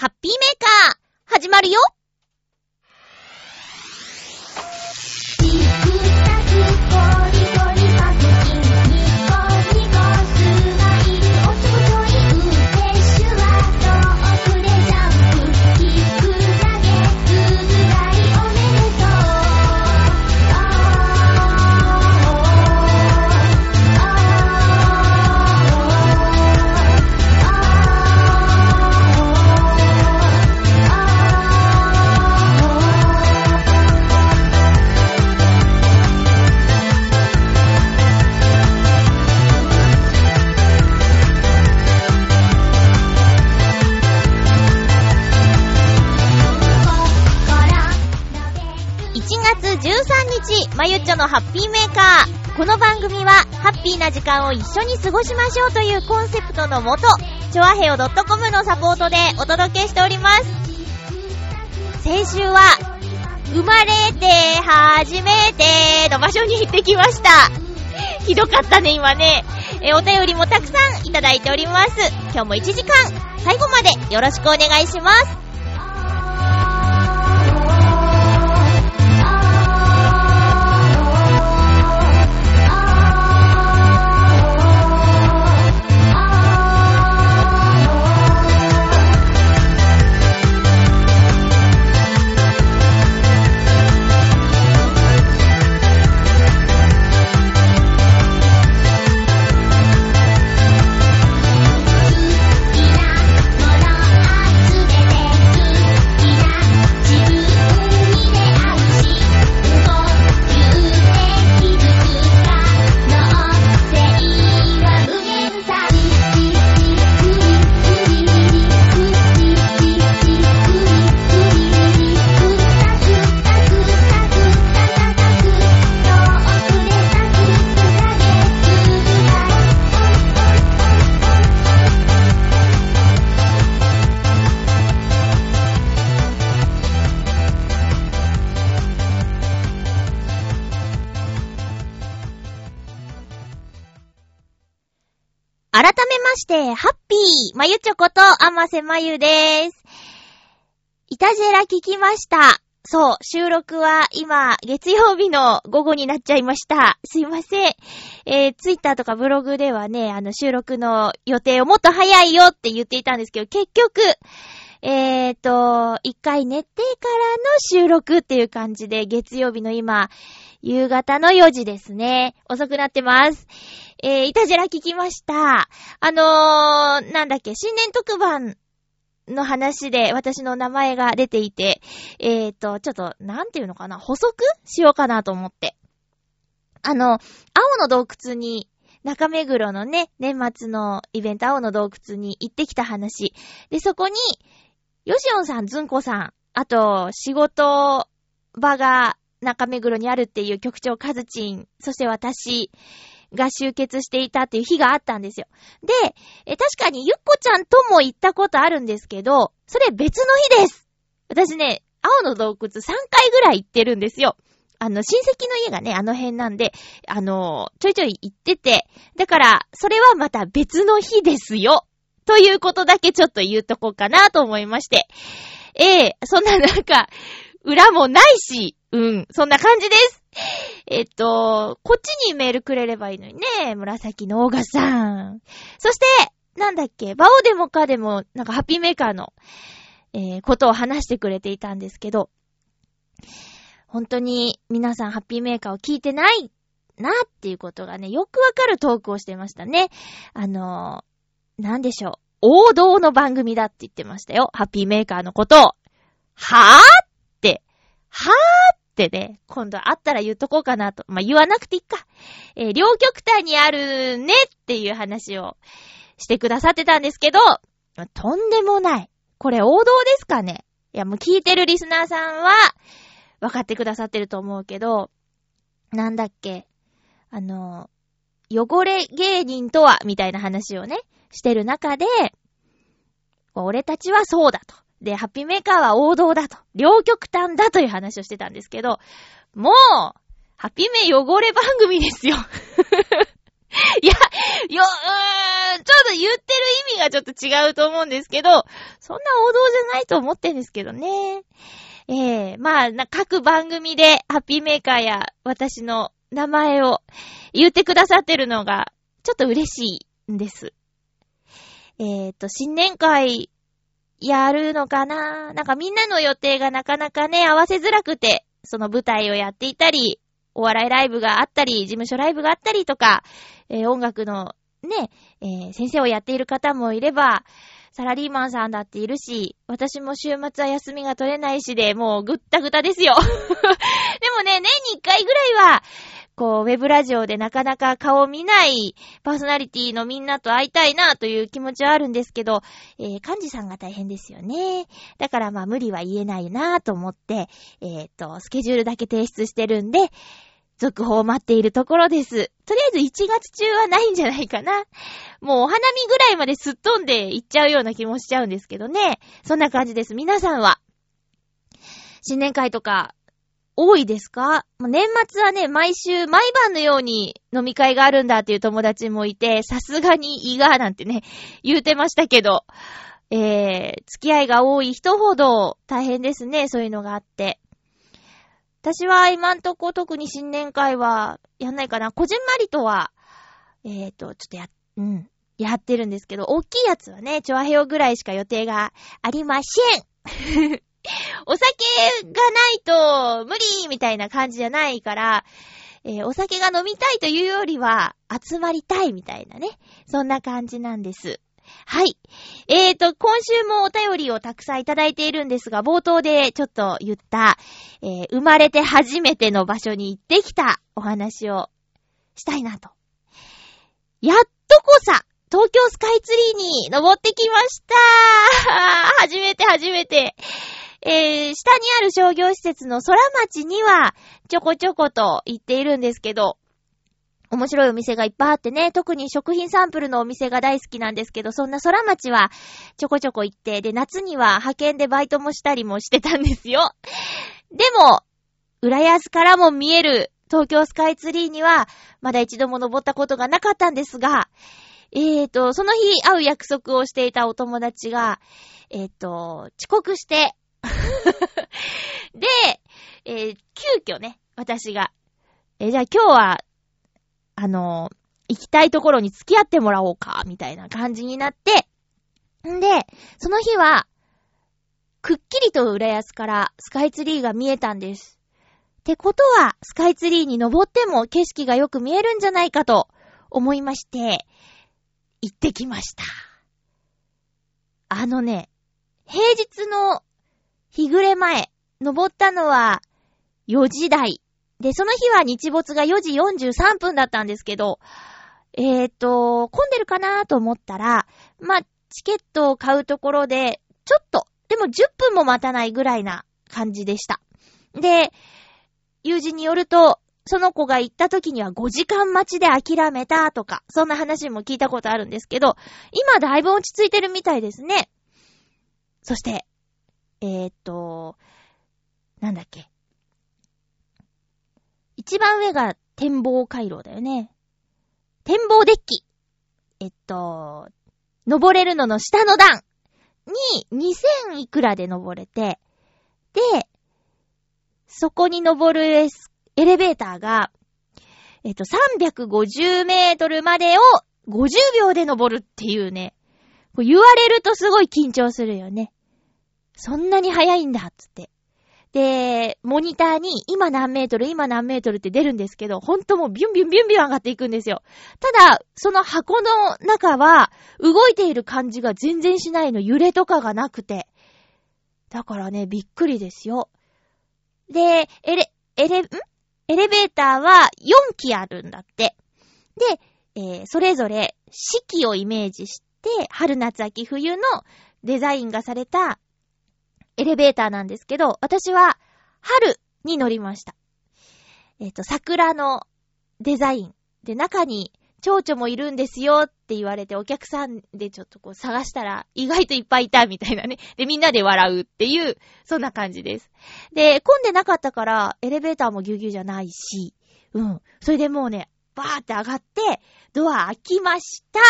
ハッピーメーカー、始まるよ。まゆっちょのハッピーメーカー。この番組は、ハッピーな時間を一緒に過ごしましょうというコンセプトのもと、ちょわへよ .com のサポートでお届けしております。先週は、生まれて初めての場所に行ってきました。ひどかったね、今ね。え、お便りもたくさんいただいております。今日も1時間、最後までよろしくお願いします。まして、ハッピー、まゆちょこと、あませまゆでーす。いたじら聞きました。そう、収録は今、月曜日の午後になっちゃいました。すいません。えー、ツイッターとかブログではね、あの、収録の予定をもっと早いよって言っていたんですけど、結局、えーと、一回寝てからの収録っていう感じで、月曜日の今、夕方の4時ですね。遅くなってます。えー、いたじら聞きました。あのー、なんだっけ、新年特番の話で私の名前が出ていて、えーと、ちょっと、なんていうのかな、補足しようかなと思って。あの、青の洞窟に、中目黒のね、年末のイベント、青の洞窟に行ってきた話。で、そこに、ヨシオンさん、ズンコさん、あと、仕事場が中目黒にあるっていう局長カズチン、そして私が集結していたっていう日があったんですよ。で、え確かにゆっこちゃんとも行ったことあるんですけど、それ別の日です。私ね、青の洞窟3回ぐらい行ってるんですよ。あの、親戚の家がね、あの辺なんで、あの、ちょいちょい行ってて、だから、それはまた別の日ですよ。ということだけちょっと言うとこうかなと思いまして。ええそんななんか、裏もないし、うん、そんな感じです。えっと、こっちにメールくれればいいのにね、紫のオーガさん。そして、なんだっけ、バオでもかでも、なんかハッピーメーカーの、えー、ことを話してくれていたんですけど、本当に皆さんハッピーメーカーを聞いてないなっていうことがね、よくわかるトークをしてましたね。あのー、なんでしょう。王道の番組だって言ってましたよ。ハッピーメーカーのことを。はぁって、はぁってね、今度会ったら言っとこうかなと。まあ、言わなくていいか。えー両極端にあるねっていう話をしてくださってたんですけど、とんでもない。これ王道ですかねいや、もう聞いてるリスナーさんは、分かってくださってると思うけど、なんだっけ、あの、汚れ芸人とは、みたいな話をね、してる中で、俺たちはそうだと。で、ハッピーメーカーは王道だと。両極端だという話をしてたんですけど、もう、ハッピーメー汚れ番組ですよ。いや、よ、うーん、ちょっと言ってる意味がちょっと違うと思うんですけど、そんな王道じゃないと思ってんですけどね。ええー、まあ、各番組でハッピーメーカーや私の名前を言ってくださってるのが、ちょっと嬉しいんです。えっ、ー、と、新年会、やるのかな？なんかみんなの予定がなかなかね、合わせづらくて、その舞台をやっていたり、お笑いライブがあったり、事務所ライブがあったりとか、えー、音楽のね、えー、先生をやっている方もいれば、サラリーマンさんだっているし、私も週末は休みが取れないしで、もうぐったぐたですよ。でもね、年に一回ぐらいは、こう、ウェブラジオでなかなか顔見ないパーソナリティのみんなと会いたいなという気持ちはあるんですけど、えー、幹事さんが大変ですよね。だからまあ無理は言えないなと思って、えっ、ー、と、スケジュールだけ提出してるんで、続報を待っているところです。とりあえず1月中はないんじゃないかな。もうお花見ぐらいまですっ飛んで行っちゃうような気もしちゃうんですけどね。そんな感じです。皆さんは、新年会とか、多いですか？年末はね、毎週、毎晩のように飲み会があるんだっていう友達もいて、さすがに胃がなんてね、言うてましたけど、えー、付き合いが多い人ほど大変ですね、そういうのがあって。私は今んとこ特に新年会はやんないかな。こじんまりとは、え、ー、と、ちょっとや、うん、やってるんですけど、大きいやつはね、チョアヘオぐらいしか予定がありません。お酒がないと無理みたいな感じじゃないから、えー、お酒が飲みたいというよりは、集まりたいみたいなね。そんな感じなんです。はい。えーと、今週もお便りをたくさんいただいているんですが、冒頭でちょっと言った、えー、生まれて初めての場所に行ってきたお話をしたいなと。やっとこさ、東京スカイツリーに登ってきました 初めて初めて。えー、下にある商業施設の空町にはちょこちょこと行っているんですけど、面白いお店がいっぱいあってね、特に食品サンプルのお店が大好きなんですけど、そんな空町はちょこちょこ行って、で、夏には派遣でバイトもしたりもしてたんですよ。でも、浦安からも見える東京スカイツリーには、まだ一度も登ったことがなかったんですが、えーと、その日会う約束をしていたお友達が、えーと、遅刻して で、えー、急遽ね、私が、えー、じゃあ今日はあの、行きたいところに付き合ってもらおうか、みたいな感じになって、んで、その日は、くっきりと浦安からスカイツリーが見えたんです。ってことは、スカイツリーに登っても景色がよく見えるんじゃないかと思いまして、行ってきました。あのね、平日の日暮れ前、登ったのは4時台で、その日は日没が4時43分だったんですけど、えっ、ー、と、混んでるかなと思ったら、まあ、チケットを買うところで、ちょっと、でも10分も待たないぐらいな感じでした。で、友人によると、その子が行った時には5時間待ちで諦めたとか、そんな話も聞いたことあるんですけど、今だいぶ落ち着いてるみたいですね。そして、えー、っと、なんだっけ。一番上が展望回廊だよね。展望デッキ。えっと、登れるのの下の段に2000いくらで登れて、で、そこに登るエレベーターが、えっと、350メートルまでを50秒で登るっていうね。言われるとすごい緊張するよね。そんなに早いんだ、つって。で、モニターに今何メートル、今何メートルって出るんですけど、ほんともうビュンビュンビュンビュン上がっていくんですよ。ただ、その箱の中は、動いている感じが全然しないの、揺れとかがなくて。だからね、びっくりですよ。で、エレ、エレ、ん？エレベーターは4機あるんだって。で、えー、それぞれ四季をイメージして、春夏秋冬のデザインがされたエレベーターなんですけど、私は春に乗りました。えっ、ー、と、桜のデザイン。で、中に蝶々もいるんですよって言われて、お客さんでちょっとこう探したら、意外といっぱいいたみたいなね。で、みんなで笑うっていう、そんな感じです。で、混んでなかったから、エレベーターもぎゅうぎゅうじゃないし、うん。それでもうね、バーって上がって、ドア開きました。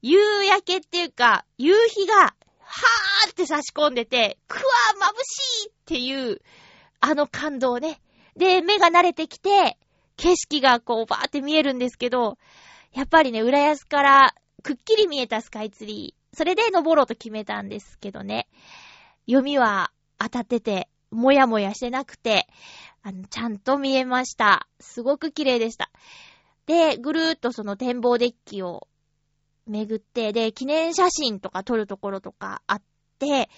夕焼けっていうか、夕日が、はーって差し込んでて、くわー眩しいっていう、あの感動ね。で、目が慣れてきて、景色がこうバーって見えるんですけど、やっぱりね、浦安からくっきり見えたスカイツリー。それで登ろうと決めたんですけどね。読みは当たってて、もやもやしてなくて、あの、ちゃんと見えました。すごく綺麗でした。で、ぐるーっとその展望デッキを巡って、で、記念写真とか撮るところとかあって、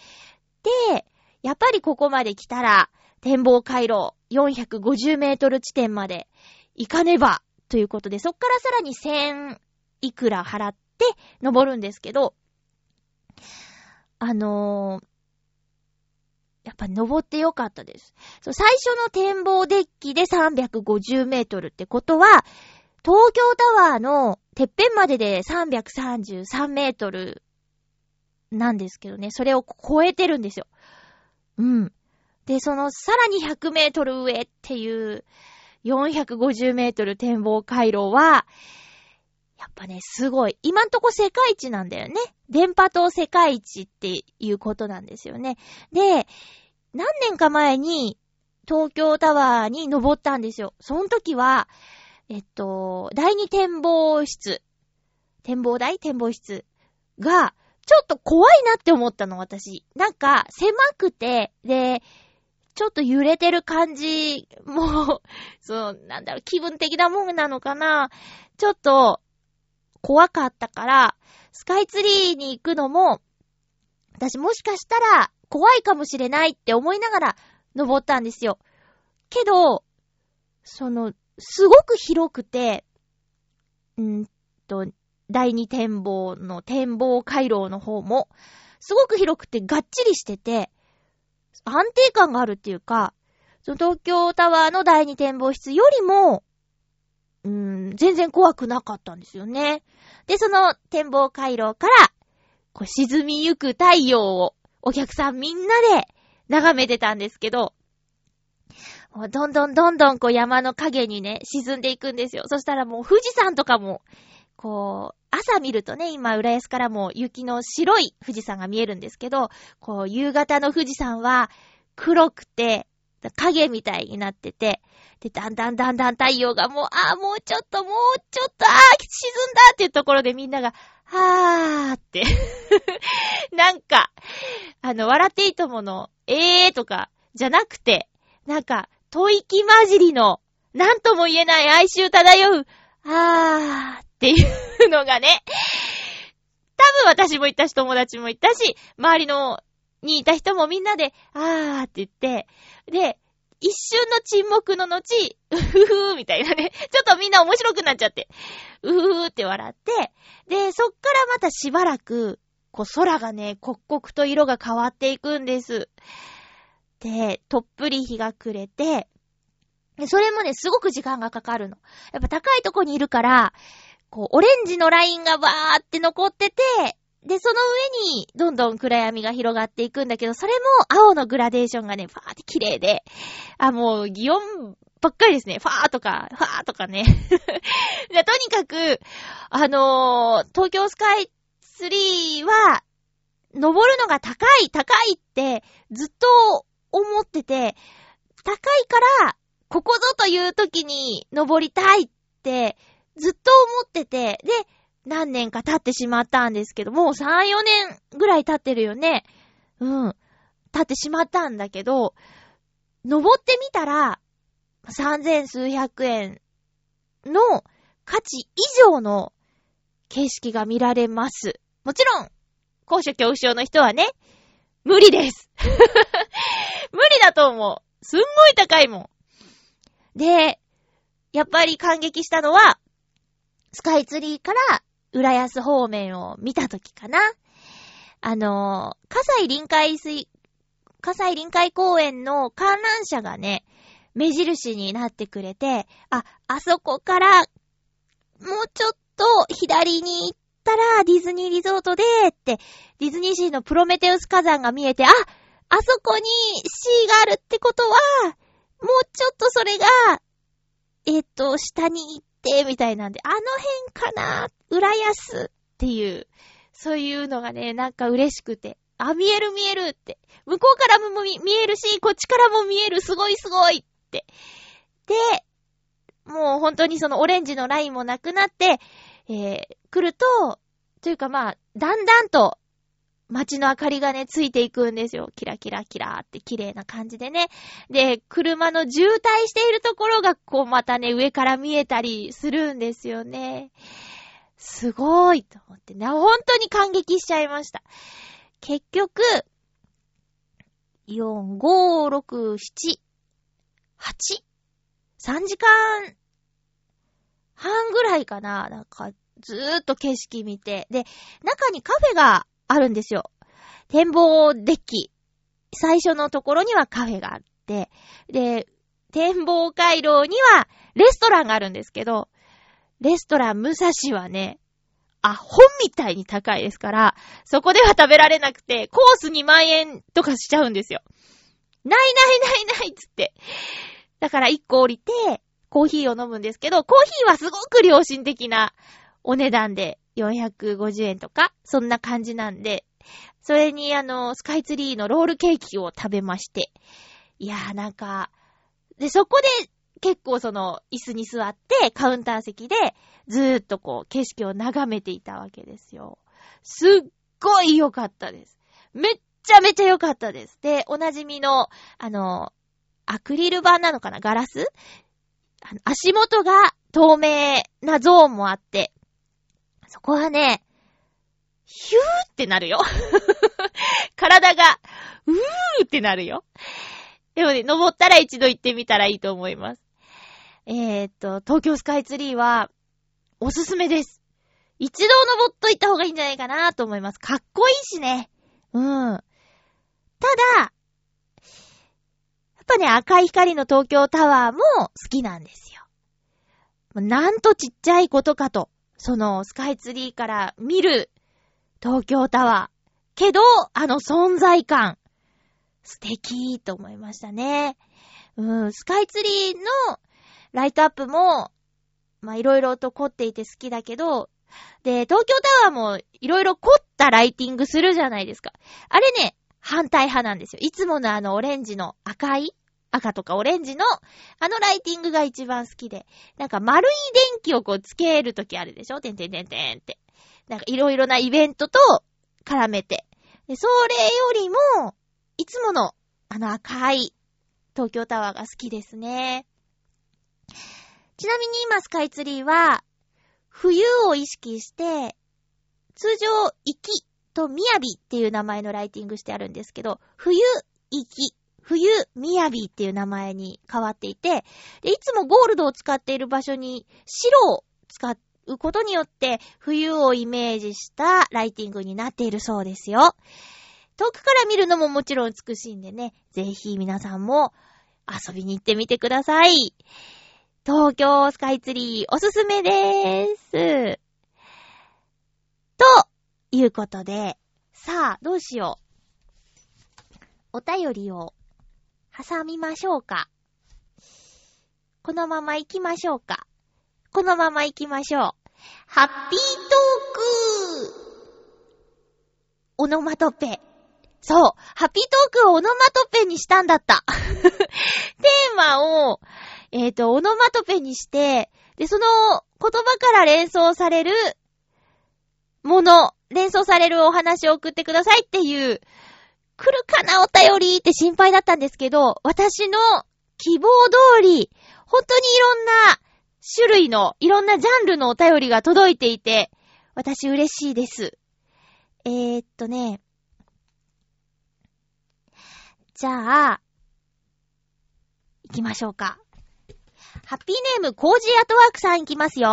で、やっぱりここまで来たら、展望回廊450メートル地点まで行かねば、ということで、そっからさらに1000いくら払って登るんですけど、あのー、やっぱ登ってよかったです。そう、最初の展望デッキで350メートルってことは、東京タワーのてっぺんまでで333メートルなんですけどね、それを超えてるんですよ。うん。で、そのさらに100メートル上っていう450メートル展望回廊は、やっぱね、すごい。今んとこ世界一なんだよね。電波塔世界一っていうことなんですよね。で、何年か前に東京タワーに登ったんですよ。その時は、えっと、第二展望室、展望台？展望室が、ちょっと怖いなって思ったの、私。なんか、狭くて、で、ちょっと揺れてる感じも、そう、なんだろう、気分的なもんなのかな。ちょっと、怖かったから、スカイツリーに行くのも、私もしかしたら、怖いかもしれないって思いながら、登ったんですよ。けど、その、すごく広くて、んと、第二展望の展望回廊の方も、すごく広くてがっちりしてて、安定感があるっていうか、その東京タワーの第二展望室よりも、うーん、全然怖くなかったんですよね。で、その展望回廊から、こう沈みゆく太陽をお客さんみんなで眺めてたんですけど、どんどんどんどんこう山の影にね、沈んでいくんですよ。そしたらもう富士山とかも、こう、朝見るとね、今、浦安からも雪の白い富士山が見えるんですけど、こう、夕方の富士山は黒くて、影みたいになってて、で、だんだんだんだん太陽がもう、ああ、もうちょっと、もうちょっと、ああ、沈んだっていうところでみんなが、はーって。なんか、あの、笑っていいともの、ええーとか、じゃなくて、なんか、吐息混じりの、なんとも言えない哀愁漂う、あーっていうのがね、多分私もいたし、友達もいたし、周りの、にいた人もみんなで、あーって言って、で、一瞬の沈黙の後、うふふーみたいなね。ちょっとみんな面白くなっちゃって、うふふーって笑って、で、そっからまたしばらく、こう空がね、刻々と色が変わっていくんです。で、とっぷり日が暮れて、それもね、すごく時間がかかるの。やっぱ高いとこにいるから、こう、オレンジのラインがバーって残ってて、で、その上に、どんどん暗闇が広がっていくんだけど、それも青のグラデーションがね、ファーって綺麗で、あ、もう、擬音ばっかりですね。ファーとか、ファーとかね。でとにかく、あのー、東京スカイツリーは、登るのが高い、高いって、ずっと思ってて、高いから、ここぞという時に登りたいって、ずっと思ってて、で、何年か経ってしまったんですけど、もう3、4年ぐらい経ってるよね。うん。経ってしまったんだけど、登ってみたら、三千数百円の価値以上の景色が見られます。もちろん、高所恐怖症の人はね、無理です 無理だと思う。すんごい高いもん。で、やっぱり感激したのは、スカイツリーから浦安方面を見たときかな。あの、葛西臨海水、葛西臨海公園の観覧車がね、目印になってくれて、あ、あそこから、もうちょっと左に行ったらディズニーリゾートで、って、ディズニーシーのプロメテウス火山が見えて、あ、あそこにシーがあるってことは、もうちょっとそれが、えっ、と、下に行って、みたいなんで、あの辺かな浦安っていう、そういうのがね、なんか嬉しくて。あ、見える見えるって。向こうからも見えるし、こっちからも見える、すごいすごいって。で、もう本当にそのオレンジのラインもなくなって、えー、来ると、というかまあ、だんだんと街の明かりがね、ついていくんですよ。キラキラキラーって綺麗な感じでね。で、車の渋滞しているところが、こうまたね、上から見えたりするんですよね。すごいと思ってね、本当に感激しちゃいました。結局、4、5、6、7、8、3時間半ぐらいかななんか、ずーっと景色見て。で、中にカフェがあるんですよ。展望デッキ。最初のところにはカフェがあって、で、展望回廊にはレストランがあるんですけど、レストラン武蔵はね、あ、本みたいに高いですから、そこでは食べられなくて、コース2万円とかしちゃうんですよ。ないないないないっつって。だから1個降りて、コーヒーを飲むんですけど、コーヒーはすごく良心的なお値段で450円とか、そんな感じなんで、それにあの、スカイツリーのロールケーキを食べまして、いやーなんか、で、そこで結構その、椅子に座って、カウンター席で、ずーっとこう、景色を眺めていたわけですよ。すっごい良かったです。めっちゃめちゃ良かったです。で、おなじみの、あの、アクリル板なのかな？ガラス？足元が透明なゾーンもあって、そこはね、ヒューってなるよ。体が、うーってなるよ。でもね、登ったら一度行ってみたらいいと思います。えー、っと、東京スカイツリーは、おすすめです。一度登っといた方がいいんじゃないかなと思います。かっこいいしね。うん。ただ、ぱね、赤い光の東京タワーも好きなんですよ。なんとちっちゃいことかと。そのスカイツリーから見る東京タワー。けど、あの存在感、素敵と思いましたね。うん、スカイツリーのライトアップも、まいろいろと凝っていて好きだけど、で、東京タワーもいろいろ凝ったライティングするじゃないですか。あれね、反対派なんですよ。いつものあのオレンジの赤い赤とかオレンジの、あのライティングが一番好きで。なんか丸い電気をこうつけるときあるでしょ？てんてんてんてんって。なんかいろいろなイベントと絡めて。で、それよりも、いつものあの赤い東京タワーが好きですね。ちなみに今スカイツリーは、冬を意識して、通常、行きとみやびっていう名前のライティングしてあるんですけど、冬、行き冬、みやびっていう名前に変わっていて、で、いつもゴールドを使っている場所に白を使うことによって、冬をイメージしたライティングになっているそうですよ。遠くから見るのももちろん美しいんでね、ぜひ皆さんも遊びに行ってみてください。東京スカイツリーおすすめでーす。ということで、さあ、どうしよう。お便りを挟みましょうか。このまま行きましょうか。このまま行きましょう。ハッピートークオノマトペ。そう。ハッピートークをオノマトペにしたんだった。テーマを、えっ、ー、と、オノマトペにして、で、その言葉から連想されるもの、連想されるお話を送ってくださいっていう来るかなお便りって心配だったんですけど、私の希望通り、本当にいろんな種類の、いろんなジャンルのお便りが届いていて、私嬉しいです。えー、っとね。じゃあ、行きましょうか。ハッピーネーム、コージーアトワークさん行きますよ。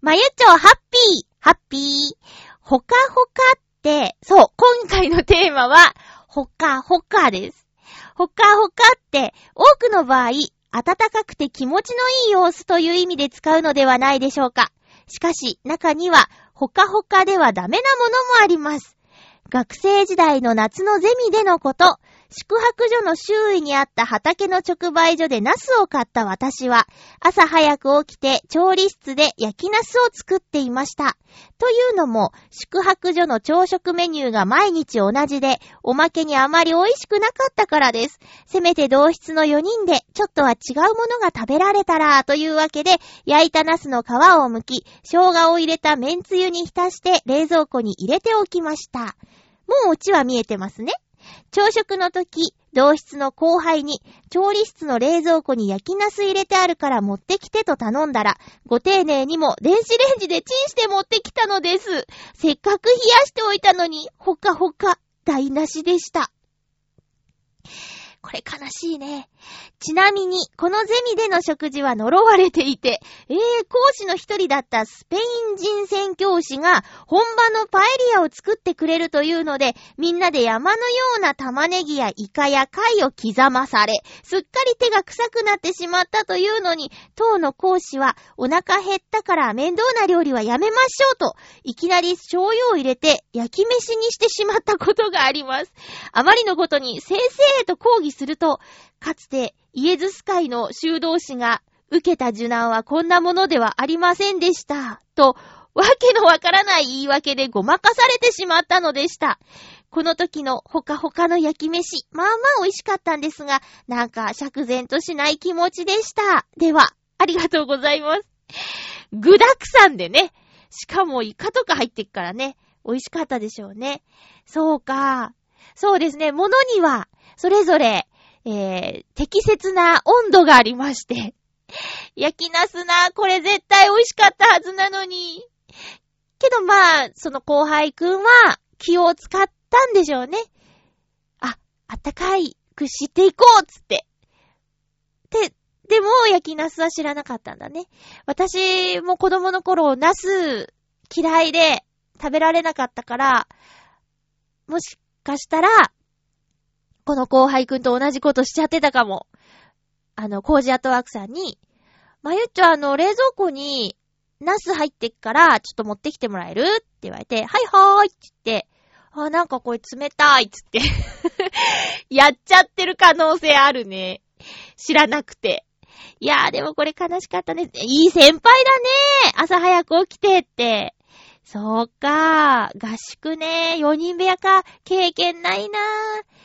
まゆっちょ、ハッピー、ハッピー。ほかほかで、そう、今回のテーマは、ほかほかです。ほかほかって、多くの場合、暖かくて気持ちのいい様子という意味で使うのではないでしょうか。しかし、中には、ほかほかではダメなものもあります。学生時代の夏のゼミでのこと、宿泊所の周囲にあった畑の直売所でナスを買った私は、朝早く起きて調理室で焼きナスを作っていました。というのも、宿泊所の朝食メニューが毎日同じで、おまけにあまり美味しくなかったからです。せめて同室の4人で、ちょっとは違うものが食べられたら、というわけで、焼いたナスの皮を剥き、生姜を入れた麺つゆに浸して冷蔵庫に入れておきました。もうオチは見えてますね。朝食の時、同室の後輩に、調理室の冷蔵庫に焼きナス入れてあるから持ってきてと頼んだら、ご丁寧にも電子レンジでチンして持ってきたのです。せっかく冷やしておいたのに、ほかほか、台無しでした。これ悲しいね。ちなみに、このゼミでの食事は呪われていて、えー、講師の一人だったスペイン人宣教師が本場のパエリアを作ってくれるというので、みんなで山のような玉ねぎやイカや貝を刻まされ、すっかり手が臭くなってしまったというのに、当の講師はお腹減ったから面倒な料理はやめましょうと、いきなり醤油を入れて焼き飯にしてしまったことがあります。あまりのことに先生へと抗議にすると、かつてイエズス会の修道士が受けた受難はこんなものではありませんでした。と、わけのわからない言い訳でごまかされてしまったのでした。この時のほかほかの焼き飯、まあまあ美味しかったんですが、なんか釈然としない気持ちでした。では、ありがとうございます。具沢山でね。しかもイカとか入ってっからね。美味しかったでしょうね。そうか。そうですね。物には、それぞれ、えー、適切な温度がありまして。焼きナスな、これ絶対美味しかったはずなのに。けどまあ、その後輩くんは気を使ったんでしょうね。あ、あったかいくしていこうつって。で、でも焼きナスは知らなかったんだね。私も子供の頃ナス嫌いで食べられなかったから、もしかしたら、この後輩くんと同じことしちゃってたかも。あの、コージアットワークさんに、まゆっちょあの、冷蔵庫に、ナス入ってっから、ちょっと持ってきてもらえるって言われて、はいはーいって言って、あ、なんかこれ冷たいっつって やっちゃってる可能性あるね。知らなくて。いやーでもこれ悲しかったね。いい先輩だね朝早く起きてって。そうか合宿ね。4人部屋か。経験ないなー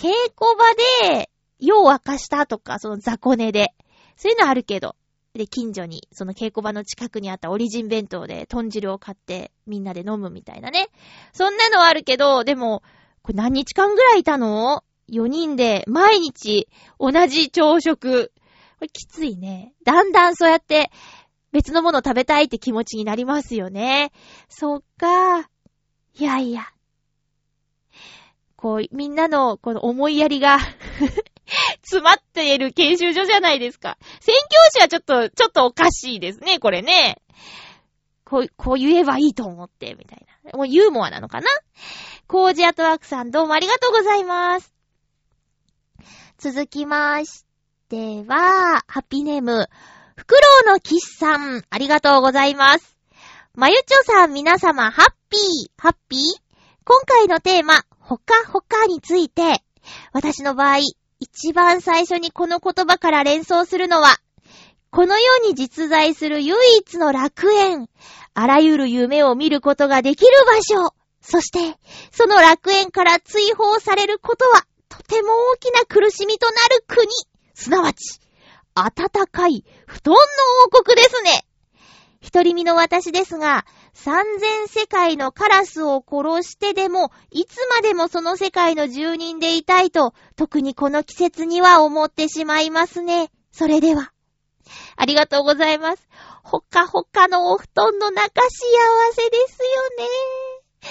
稽古場で、夜を明かしたとか、その雑魚寝で。そういうのあるけど。で、近所に、その稽古場の近くにあったオリジン弁当で豚汁を買ってみんなで飲むみたいなね。そんなのはあるけど、でも、これ何日間ぐらいいたの ?4 人で毎日同じ朝食。これきついね。だんだんそうやって別のもの食べたいって気持ちになりますよね。そっか。いやいや。こう、みんなのこの思いやりが 詰まっている研修所じゃないですか。宣教師はちょっと、ちょっとおかしいですね、これね。こう、こう言えばいいと思って、みたいな。もうユーモアなのかなコージアトワークさんどうもありがとうございます。続きましては、ハッピーネーム、フクロウのキスさん、ありがとうございます。まゆちょさん皆様、ハッピー、ハッピー今回のテーマ、ほかほかについて、私の場合、一番最初にこの言葉から連想するのは、この世に実在する唯一の楽園、あらゆる夢を見ることができる場所、そして、その楽園から追放されることは、とても大きな苦しみとなる国、すなわち、暖かい布団の王国ですね。一人身の私ですが、三千世界のカラスを殺してでも、いつまでもその世界の住人でいたいと、特にこの季節には思ってしまいますね。それでは。ありがとうございます。ほかほかのお布団の中幸せですよね。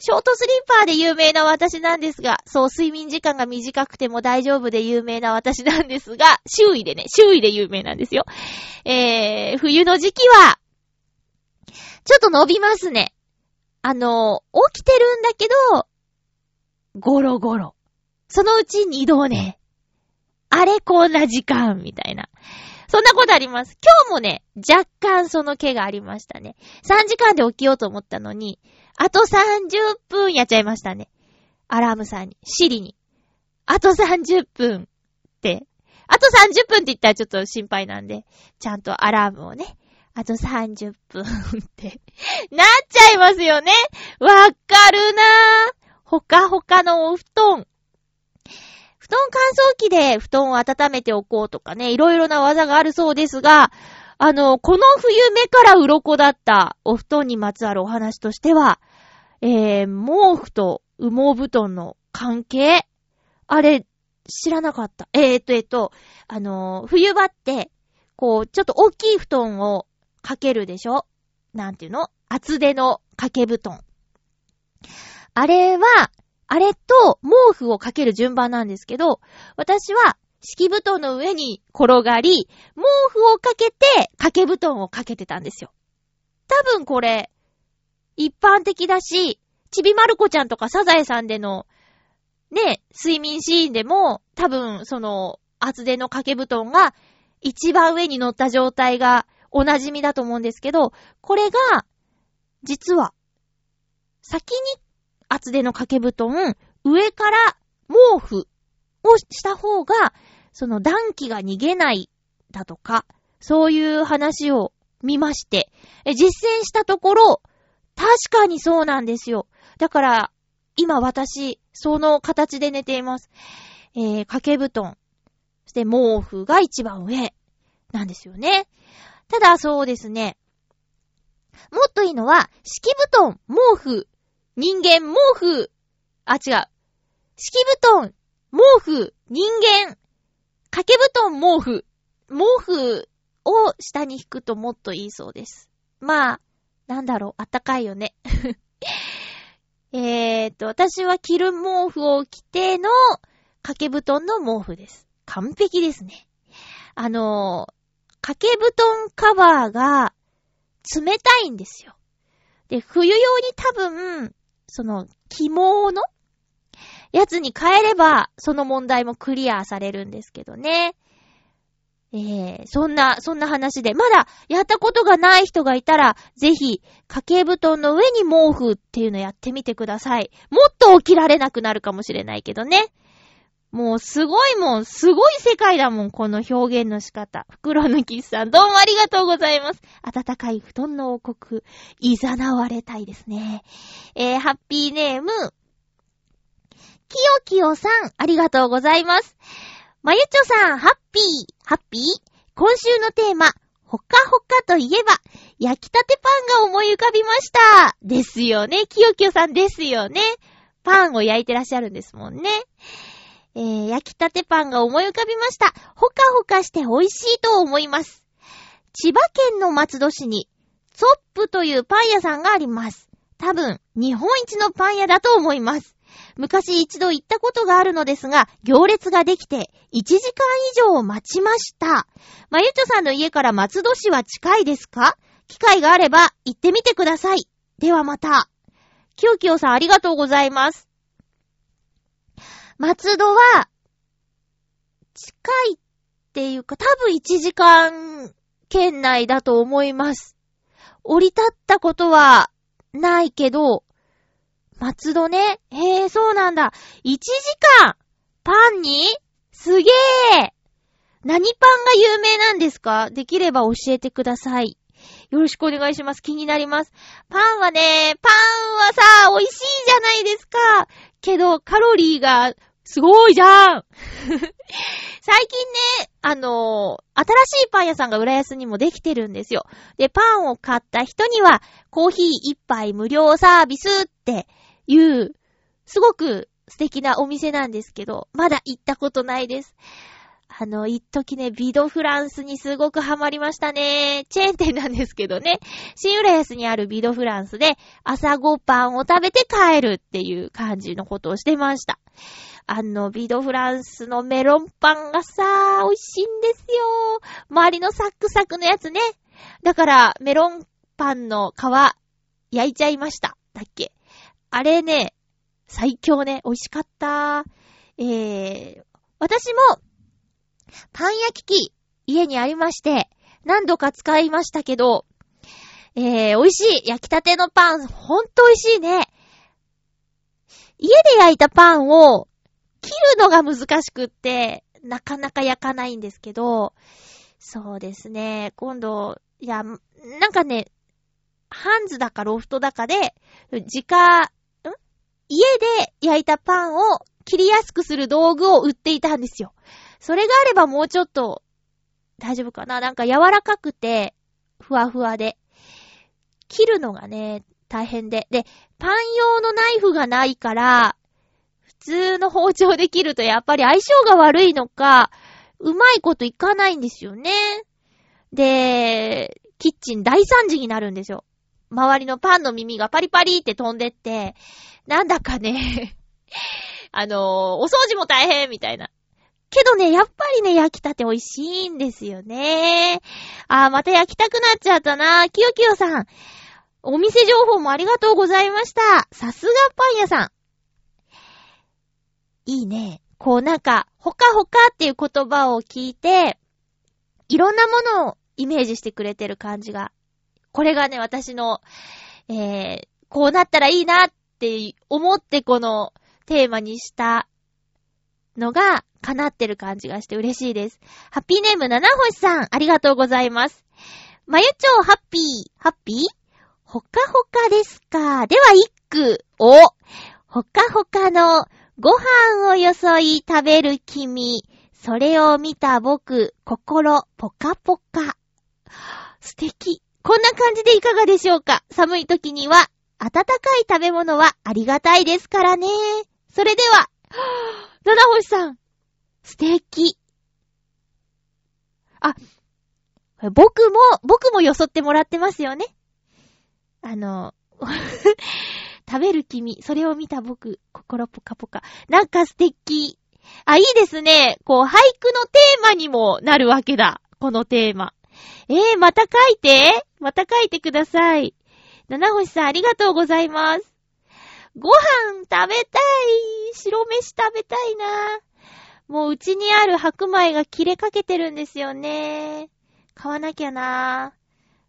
ショートスリーパーで有名な私なんですが、そう、睡眠時間が短くても大丈夫で有名な私なんですが、周囲でね、周囲で有名なんですよ。えー、冬の時期は、ちょっと伸びますね。あの、起きてるんだけど、ゴロゴロ。そのうち二度ね。あれこんな時間、みたいな。そんなことあります。今日もね、若干その毛がありましたね。3時間で起きようと思ったのに、あと30分やっちゃいましたね。アラームさんに、シリに。あと30分って、あと30分って言ったらちょっと心配なんで、ちゃんとアラームをね、あと30分って なっちゃいますよね。わかるなぁ。ほかほかのお布団。布団乾燥機で布団を温めておこうとかね、いろいろな技があるそうですが、あの、この冬目から鱗だったお布団にまつわるお話としては、えー、毛布と羽毛布団の関係あれ、知らなかった。えー、っと、えー、っと、あのー、冬場って、こう、ちょっと大きい布団をかけるでしょ？なんていうの？厚手の掛け布団。あれは、あれと毛布をかける順番なんですけど、私は敷布団の上に転がり、毛布をかけて掛け布団をかけてたんですよ。多分これ、一般的だし、ちびまる子ちゃんとかサザエさんでの、ね、睡眠シーンでも、多分その、厚手の掛け布団が一番上に乗った状態がお馴染みだと思うんですけど、これが、実は、先に厚手の掛け布団、上から毛布をした方が、その暖気が逃げないだとか、そういう話を見まして、実践したところ、確かにそうなんですよ。だから、今私、その形で寝ています。えー、掛け布団、そして毛布が一番上、なんですよね。ただ、そうですね。もっといいのは、敷布団、毛布、人間、毛布、あ、違う。敷布団、毛布、人間、掛け布団、毛布、毛布を下に引くともっといいそうです。まあ、なんだろう、あったかいよね。えーと、私は着る毛布を着ての掛け布団の毛布です。完璧ですね。あの掛け布団カバーが冷たいんですよ。で、冬用に多分、その、起毛のやつに変えれば、その問題もクリアされるんですけどね。えー、そんな、そんな話で、まだやったことがない人がいたら、ぜひ、掛け布団の上に毛布っていうのやってみてください。もっと起きられなくなるかもしれないけどね。もうすごいもん、すごい世界だもん、この表現の仕方。袋抜きさん、どうもありがとうございます。暖かい布団の王国、いざなわれたいですね。えー、ハッピーネーム、きよきよさん、ありがとうございます。まゆちょさん、ハッピー、ハッピー？今週のテーマ、ほかほかといえば、焼きたてパンが思い浮かびました。ですよね。きよきよさんですよね。パンを焼いてらっしゃるんですもんね。えー、焼きたてパンが思い浮かびました。ほかほかして美味しいと思います。千葉県の松戸市に、ツォップというパン屋さんがあります。多分、日本一のパン屋だと思います。昔一度行ったことがあるのですが、行列ができて1時間以上待ちました。まゆちょさんの家から松戸市は近いですか？機会があれば行ってみてください。ではまた。きよきよさんありがとうございます。松戸は、近いっていうか、多分1時間圏内だと思います。降り立ったことはないけど、松戸ね。へえ、そうなんだ。1時間パンにすげえ何パンが有名なんですか？できれば教えてください。よろしくお願いします。気になります。パンはね、パンはさ、美味しいじゃないですか。けど、カロリーがすごいじゃん 最近ね、あのー、新しいパン屋さんが浦安にもできてるんですよ。で、パンを買った人には、コーヒー一杯無料サービスっていう、すごく素敵なお店なんですけど、まだ行ったことないです。あの、一時ね、ビドフランスにすごくハマりましたね。チェーン店なんですけどね。新浦安にあるビドフランスで朝ごパンを食べて帰るっていう感じのことをしてました。あの、ビドフランスのメロンパンがさ、美味しいんですよ。周りのサックサクのやつね。だから、メロンパンの皮、焼いちゃいました。だっけ。あれね、最強ね、美味しかった。えー、私も、パン焼き器、家にありまして、何度か使いましたけど、えー、美味しい。焼きたてのパン、ほんと美味しいね。家で焼いたパンを切るのが難しくって、なかなか焼かないんですけど、そうですね、今度、いや、なんかね、ハンズだかロフトだかで、自家、ん？家で焼いたパンを切りやすくする道具を売っていたんですよ。それがあればもうちょっと大丈夫かな？なんか柔らかくて、ふわふわで。切るのがね、大変で。で、パン用のナイフがないから、普通の包丁で切るとやっぱり相性が悪いのか、うまいこといかないんですよね。で、キッチン大惨事になるんですよ。周りのパンの耳がパリパリって飛んでって、なんだかね あのー、お掃除も大変みたいな。けどね、やっぱりね、焼きたて美味しいんですよね。あー、また焼きたくなっちゃったな。きよきよさん。お店情報もありがとうございました。さすがパン屋さん。いいね。こうなんか、ほかほかっていう言葉を聞いて、いろんなものをイメージしてくれてる感じが。これがね、私の、えー、こうなったらいいなって思ってこのテーマにしたのが叶ってる感じがして嬉しいです。ハッピーネーム七星さん、ありがとうございます。まゆちょうハッピー、ハッピー？ほかほかですか？では一句。おほかほかのご飯をよそい食べる君。それを見た僕、心ポカポカ。素敵。こんな感じでいかがでしょうか？寒い時には、温かい食べ物はありがたいですからね。それでは、七星さん、素敵。あ、僕も、僕もよそってもらってますよね。あの、食べる君、それを見た僕、心ポカポカ。なんか素敵。あ、いいですね。こう、俳句のテーマにもなるわけだ。このテーマ。えー、また書いてまた書いてください。七星さん、ありがとうございます。ご飯食べたい。白飯食べたいな。もううちにある白米が切れかけてるんですよね。買わなきゃな。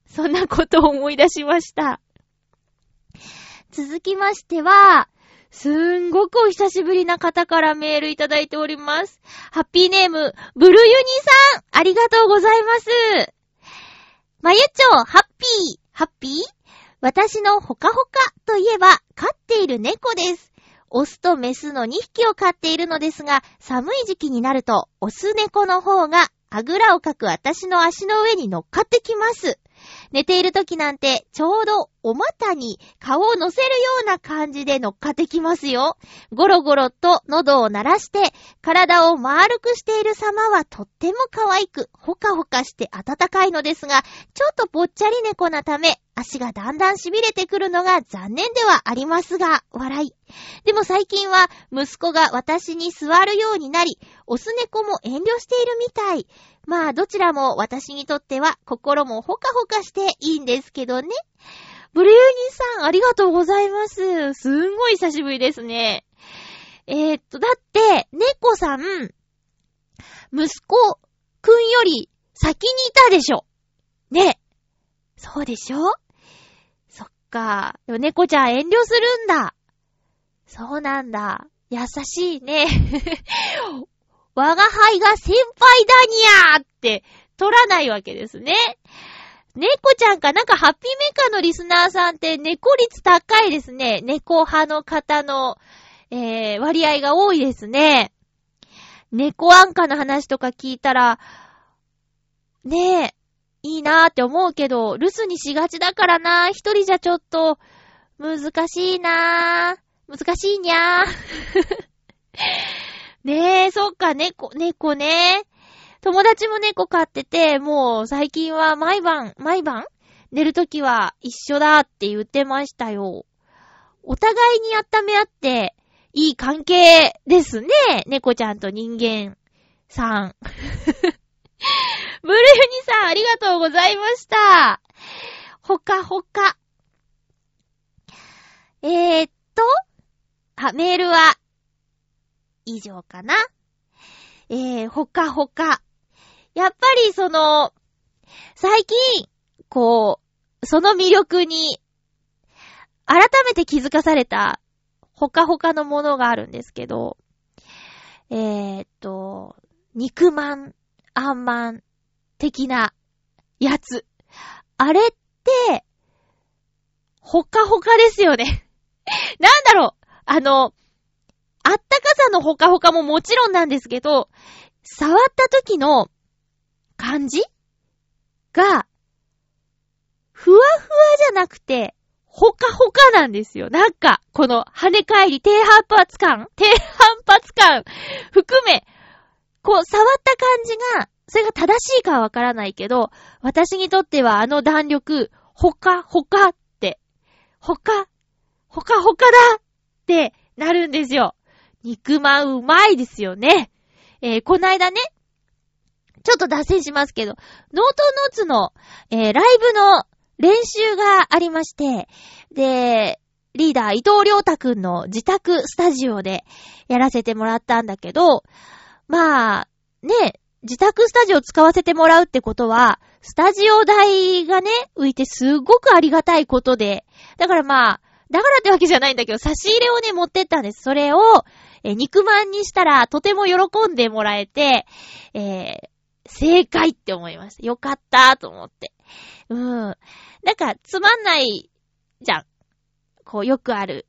そんなことを思い出しました。続きましては、すんごくお久しぶりな方からメールいただいております。ハッピーネーム、ブルユニさん、ありがとうございます。まゆちょ、ハッピー、ハッピー？私のほかほかといえば、飼っている猫です。オスとメスの2匹を飼っているのですが、寒い時期になると、オス猫の方が、あぐらをかく私の足の上に乗っかってきます。寝ている時なんて、ちょうどお股に顔を乗せるような感じで乗っかってきますよ。ゴロゴロと喉を鳴らして、体を丸くしている様はとっても可愛く、ほかほかして暖かいのですが、ちょっとぽっちゃり猫なため、足がだんだん痺れてくるのが残念ではありますが、笑い。でも最近は息子が私に座るようになり、オス猫も遠慮しているみたい。まあ、どちらも私にとっては心もほかほかしていいんですけどね。ブルユニーさん、ありがとうございます。すんごい久しぶりですね。えー、っと、だって、猫さん、息子くんより先にいたでしょ。ね。そうでしょ？か。でも猫ちゃん遠慮するんだ。そうなんだ。優しいね。我が輩が先輩だにゃーって取らないわけですね。猫ちゃんか、なんかハッピーメーカーのリスナーさんって猫率高いですね。猫派の方の、えー、割合が多いですね。猫アンカの話とか聞いたら、ねえ、いいなーって思うけど、留守にしがちだからなー。一人じゃちょっと、難しいなー。難しいにゃー。ねえ、そっか、猫、猫ね。友達も猫飼ってて、もう最近は毎晩、毎晩寝るときは一緒だって言ってましたよ。お互いに温め合って、いい関係ですね。猫ちゃんと人間さん。ブルユニさん、ありがとうございました。ほかほか。えー、っと、あ、メールは、以上かな。えー、ほかほか。やっぱりその、最近、こう、その魅力に、改めて気づかされた、ほかほかのものがあるんですけど、えー、っと、肉まん、あんまん的なやつ。あれって、ほかほかですよね。なんだろうあの、あったかさのほかほかももちろんなんですけど、触った時の感じが、ふわふわじゃなくて、ほかほかなんですよ。なんか、この跳ね返り、低反発感？低反発感含め、こう、触った感じが、それが正しいかはわからないけど、私にとってはあの弾力、ほかほかって、ほか、ほかほかだってなるんですよ。肉まんうまいですよね。えー、こないだね、ちょっと脱線しますけど、ノートノーツの、えー、ライブの練習がありまして、で、リーダー伊藤良太くんの自宅スタジオでやらせてもらったんだけど、まあ、ね、自宅スタジオ使わせてもらうってことは、スタジオ代がね、浮いてすごくありがたいことで、だからまあ、だからってわけじゃないんだけど、差し入れをね、持ってったんです。それを、え肉まんにしたら、とても喜んでもらえて、えー、正解って思いました。よかったと思って。うん。なんか、つまんないじゃん。こう、よくある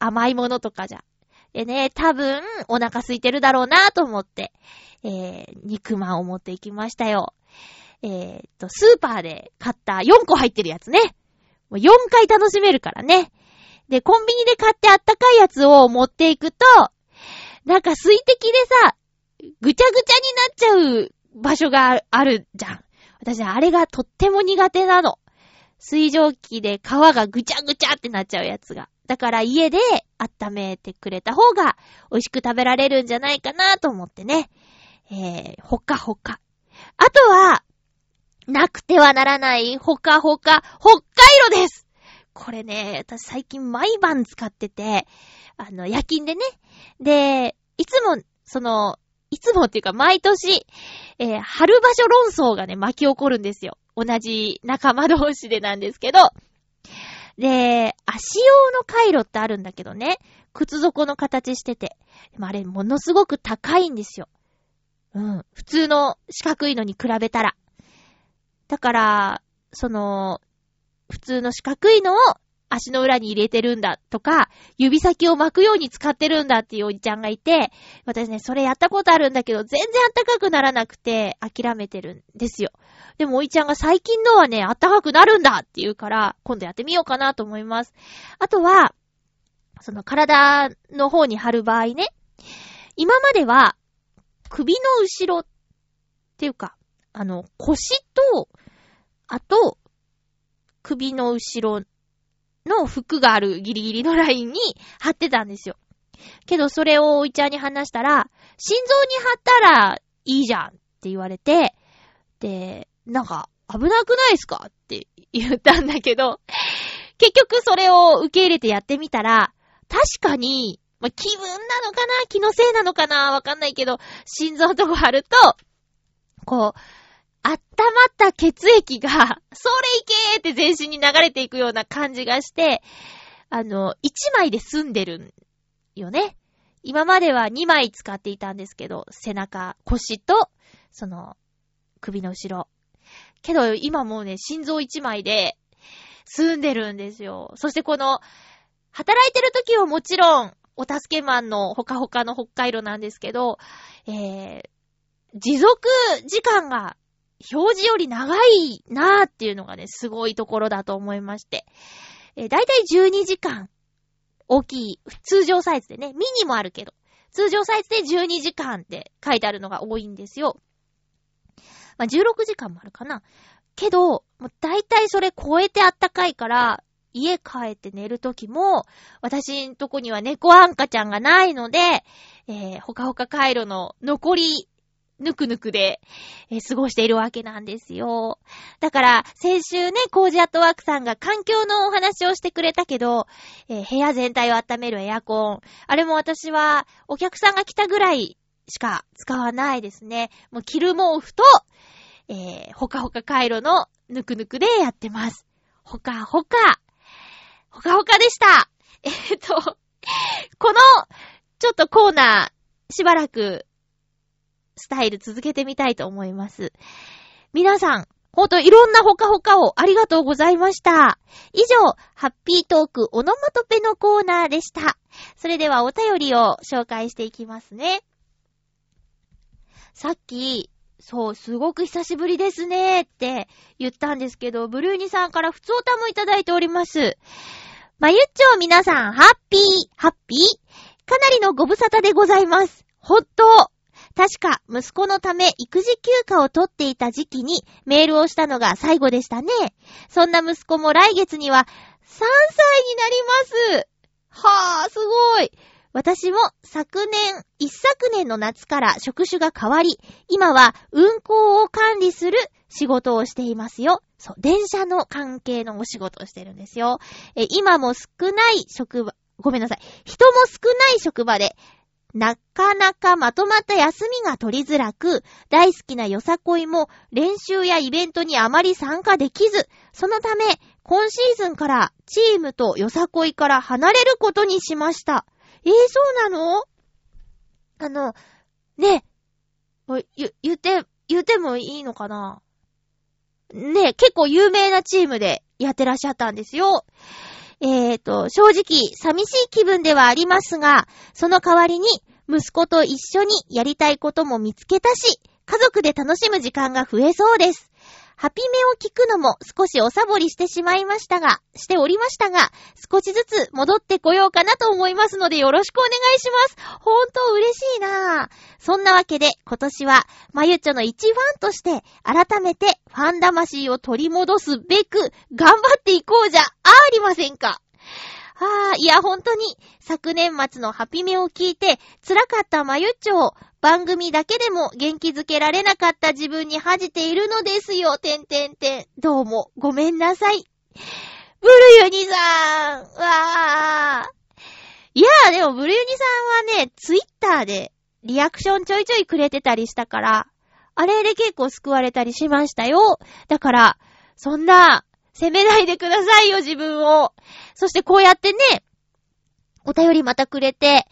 甘いものとかじゃ。でね、多分、お腹空いてるだろうなと思って、えー、肉まんを持っていきましたよ。えー、っと、スーパーで買った4個入ってるやつね。もう4回楽しめるからね。で、コンビニで買ってあったかいやつを持っていくと、なんか水滴でさ、ぐちゃぐちゃになっちゃう場所があるじゃん。私、あれがとっても苦手なの。水蒸気で皮がぐちゃぐちゃってなっちゃうやつが。だから家で温めてくれた方が美味しく食べられるんじゃないかなと思ってね。えー、ほかほか。あとは、なくてはならないほかほか北海道ですこれね、私最近毎晩使ってて、あの、夜勤でね。で、いつも、その、いつもっていうか毎年、えー、春場所論争がね、巻き起こるんですよ。同じ仲間同士でなんですけど。で、足用の回路ってあるんだけどね、靴底の形してて。でもあれ、ものすごく高いんですよ。うん。普通の四角いのに比べたら。だから、その、普通の四角いのを足の裏に入れてるんだとか、指先を巻くように使ってるんだっていうおじちゃんがいて、私ね、それやったことあるんだけど、全然あったかくならなくて、諦めてるんですよ。でもおいちゃんが最近のはね、あったかくなるんだって言うから、今度やってみようかなと思います。あとは、その体の方に貼る場合ね、今までは、首の後ろっていうか、あの、腰と、あと、首の後ろの服があるギリギリのラインに貼ってたんですよ。けどそれをおいちゃんに話したら、心臓に貼ったらいいじゃんって言われて、で、なんか危なくないすか？って言ったんだけど、結局それを受け入れてやってみたら、確かに、まあ、気分なのかな？気のせいなのかな？わかんないけど、心臓のとこ貼ると、こう、温まった血液が、それいけーって全身に流れていくような感じがして、あの、一枚で済んでるんよね。今までは二枚使っていたんですけど、背中、腰と、その、首の後ろ。けど、今もうね、心臓一枚で、済んでるんですよ。そしてこの、働いてる時はもちろん、お助けマンのほかほかの北海道なんですけど、えー、持続時間が表示より長いなーっていうのがね、すごいところだと思いまして。えー、だいたい12時間、大きい、通常サイズでね、ミニもあるけど、通常サイズで12時間って書いてあるのが多いんですよ。まあ、16時間もあるかな。けど、もうだいたいそれ超えてあったかいから、家帰って寝るときも、私んとこには猫アンカちゃんがないので、えー、ほかほか回路の残りぬくぬくで、えー、過ごしているわけなんですよ。だから、先週ね、コージアットワークさんが環境のお話をしてくれたけど、えー、部屋全体を温めるエアコン。あれも私は、お客さんが来たぐらいしか使わないですね。もう、着る毛布と、えー、ほかほか回路のぬくぬくでやってます。ほかほか。ほかほかでした。えっと、この、ちょっとコーナー、しばらく、スタイル続けてみたいと思います。皆さん、ほんといろんなほかほかをありがとうございました。以上、ハッピートークオノマトペのコーナーでした。それではお便りを紹介していきますね。さっき、そう、すごく久しぶりですねって言ったんですけど、ブルーニさんから普通歌もいただいております。まゆっちょ皆さん、ハッピー、ハッピーかなりのご無沙汰でございます。ほっと、確か、息子のため育児休暇を取っていた時期にメールをしたのが最後でしたね。そんな息子も来月には3歳になります。はぁ、すごい。私も昨年、一昨年の夏から職種が変わり、今は運行を管理する仕事をしていますよ。そう、電車の関係のお仕事をしてるんですよ。え、今も少ない職場、ごめんなさい。人も少ない職場で、なかなかまとまった休みが取りづらく、大好きなよさこいも練習やイベントにあまり参加できず、そのため、今シーズンからチームとよさこいから離れることにしました。えー、そうなの？あの、ね、言、言って、言ってもいいのかな？ね、結構有名なチームでやってらっしゃったんですよ。えーと、正直、寂しい気分ではありますが、その代わりに、息子と一緒にやりたいことも見つけたし、家族で楽しむ時間が増えそうです。ハピメを聞くのも少しおサボりしてしまいましたが、しておりましたが、少しずつ戻ってこようかなと思いますのでよろしくお願いします。ほんと嬉しいなぁ。そんなわけで、今年は、まゆっちょの一ファンとして、改めてファン魂を取り戻すべく、頑張っていこうじゃありませんか。ああ、いや、ほんとに、昨年末のハピメを聞いて、辛かったまゆっちょを、番組だけでも元気づけられなかった自分に恥じているのですよ、てんてんてん。どうも、ごめんなさい。ブルユニさんわー。いやー、でもブルユニさんはね、ツイッターでリアクションちょいちょいくれてたりしたから、あれで結構救われたりしましたよ。だから、そんな、責めないでくださいよ、自分を。そしてこうやってね、お便りまたくれて、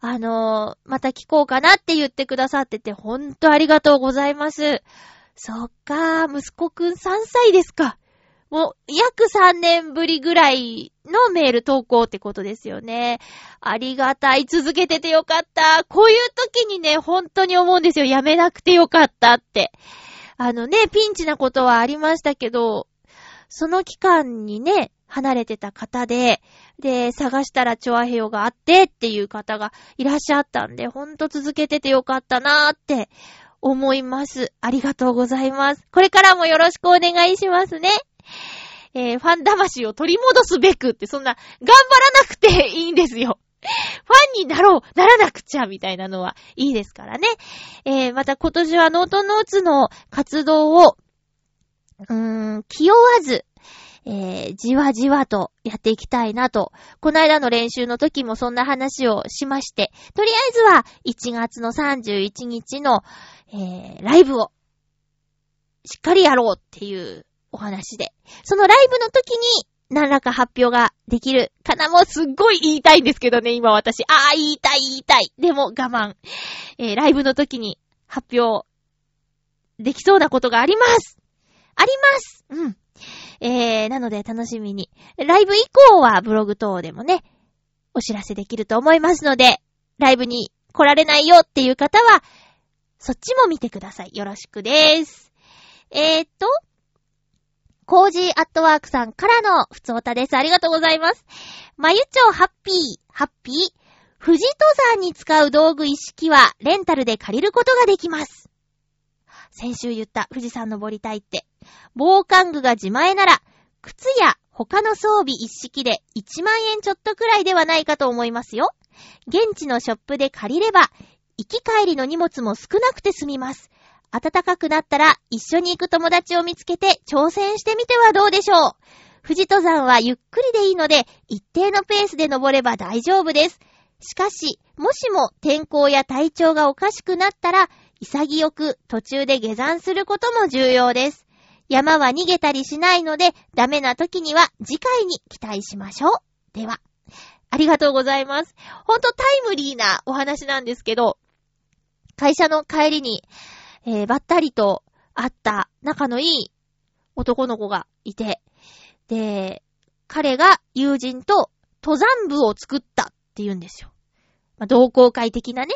あのー、また聞こうかなって言ってくださってて、ほんとありがとうございます。そっか、息子くん3歳ですか。もう、約3年ぶりぐらいのメール投稿ってことですよね。ありがたい。続けててよかった。こういう時にね、本当に思うんですよ。やめなくてよかったって。あのね、ピンチなことはありましたけど、その期間にね、離れてた方で、で、探したらチョアヘヨがあってっていう方がいらっしゃったんで、ほんと続けててよかったなーって思います。ありがとうございます。これからもよろしくお願いしますね。えー、ファン魂を取り戻すべくって、そんな、頑張らなくて いいんですよ。ファンになろう、ならなくちゃ、みたいなのはいいですからね。えー、また今年はノートノーツの活動をうーん、気負わず、えー、じわじわとやっていきたいなと。この間の練習の時もそんな話をしまして、とりあえずは1月の31日の、えー、ライブをしっかりやろうっていうお話で。そのライブの時に何らか発表ができるかなもうすっごい言いたいんですけどね、今私。ああ、言いたい言いたい。でも我慢。えー、ライブの時に発表できそうなことがあります。ありますうん。えー、なので楽しみに。ライブ以降はブログ等でもね、お知らせできると思いますので、ライブに来られないよっていう方は、そっちも見てください。よろしくでーす。えー、っと、コージーアットワークさんからのふつおたです。ありがとうございます。まゆちょハッピー、ハッピー。富士登山に使う道具一式はレンタルで借りることができます。先週言った富士山登りたいって。防寒具が自前なら、靴や他の装備一式で1万円ちょっとくらいではないかと思いますよ。現地のショップで借りれば、行き帰りの荷物も少なくて済みます。暖かくなったら一緒に行く友達を見つけて挑戦してみてはどうでしょう。富士登山はゆっくりでいいので、一定のペースで登れば大丈夫です。しかし、もしも天候や体調がおかしくなったら、潔く途中で下山することも重要です。山は逃げたりしないので、ダメな時には次回に期待しましょう。では、ありがとうございます。ほんとタイムリーなお話なんですけど、会社の帰りに、えー、ばったりと会った仲のいい男の子がいて、で、彼が友人と登山部を作ったって言うんですよ。まあ、同好会的なね。